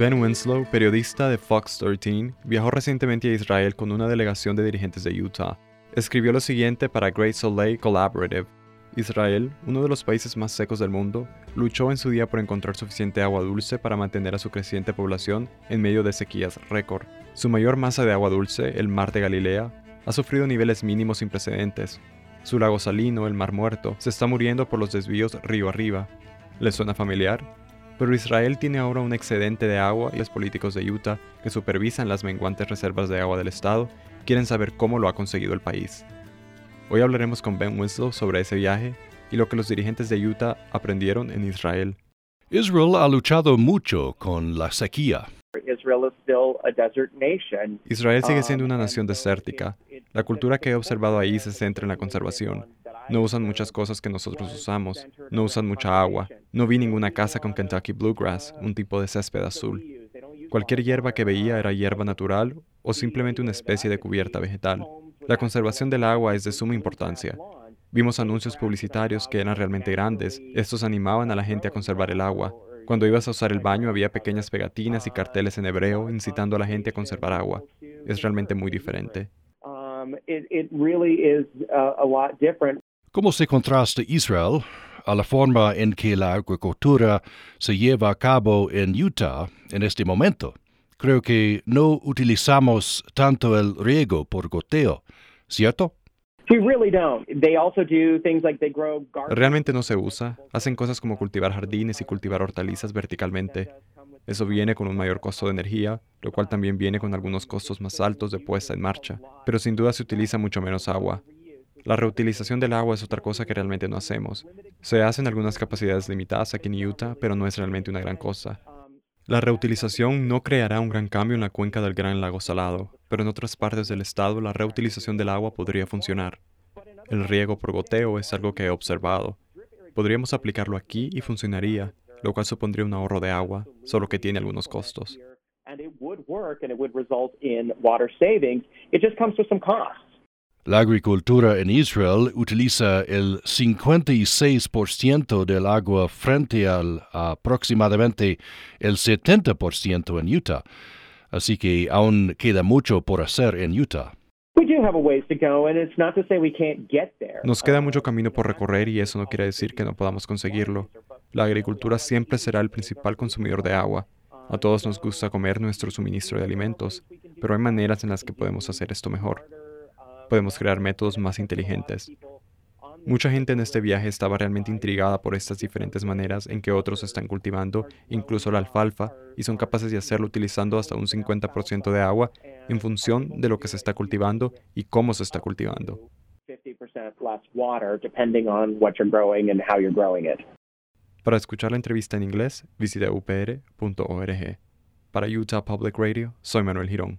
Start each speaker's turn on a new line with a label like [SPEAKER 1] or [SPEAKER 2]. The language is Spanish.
[SPEAKER 1] Ben Winslow, periodista de Fox 13, viajó recientemente a Israel con una delegación de dirigentes de Utah. Escribió lo siguiente para Great Soleil Collaborative. Israel, uno de los países más secos del mundo, luchó en su día por encontrar suficiente agua dulce para mantener a su creciente población en medio de sequías récord. Su mayor masa de agua dulce, el Mar de Galilea, ha sufrido niveles mínimos sin precedentes. Su lago salino, el Mar Muerto, se está muriendo por los desvíos río arriba. ¿Le suena familiar? Pero Israel tiene ahora un excedente de agua y los políticos de Utah, que supervisan las menguantes reservas de agua del estado, quieren saber cómo lo ha conseguido el país. Hoy hablaremos con Ben Winslow sobre ese viaje y lo que los dirigentes de Utah aprendieron en Israel.
[SPEAKER 2] Israel ha luchado mucho con la sequía.
[SPEAKER 1] Israel sigue siendo una nación desértica. La cultura que he observado ahí se centra en la conservación. No usan muchas cosas que nosotros usamos. No usan mucha agua. No vi ninguna casa con Kentucky Bluegrass, un tipo de césped azul. Cualquier hierba que veía era hierba natural o simplemente una especie de cubierta vegetal. La conservación del agua es de suma importancia. Vimos anuncios publicitarios que eran realmente grandes. Estos animaban a la gente a conservar el agua. Cuando ibas a usar el baño había pequeñas pegatinas y carteles en hebreo incitando a la gente a conservar agua. Es realmente muy diferente.
[SPEAKER 2] ¿Cómo se contrasta Israel a la forma en que la agricultura se lleva a cabo en Utah en este momento? Creo que no utilizamos tanto el riego por goteo, ¿cierto?
[SPEAKER 1] Realmente no se usa. Hacen cosas como cultivar jardines y cultivar hortalizas verticalmente. Eso viene con un mayor costo de energía, lo cual también viene con algunos costos más altos de puesta en marcha, pero sin duda se utiliza mucho menos agua. La reutilización del agua es otra cosa que realmente no hacemos. Se hacen algunas capacidades limitadas aquí en Utah, pero no es realmente una gran cosa. La reutilización no creará un gran cambio en la cuenca del Gran Lago Salado, pero en otras partes del estado la reutilización del agua podría funcionar. El riego por goteo es algo que he observado. Podríamos aplicarlo aquí y funcionaría, lo cual supondría un ahorro de agua, solo que tiene algunos costos.
[SPEAKER 2] La agricultura en Israel utiliza el 56% del agua frente al aproximadamente el 70% en Utah, así que aún queda mucho por hacer en Utah.
[SPEAKER 1] Nos queda mucho camino por recorrer y eso no quiere decir que no podamos conseguirlo. La agricultura siempre será el principal consumidor de agua. A todos nos gusta comer nuestro suministro de alimentos, pero hay maneras en las que podemos hacer esto mejor podemos crear métodos más inteligentes. Mucha gente en este viaje estaba realmente intrigada por estas diferentes maneras en que otros están cultivando incluso la alfalfa y son capaces de hacerlo utilizando hasta un 50% de agua en función de lo que se está cultivando y cómo se está cultivando. Para escuchar la entrevista en inglés, visita upr.org. Para Utah Public Radio, soy Manuel Girón.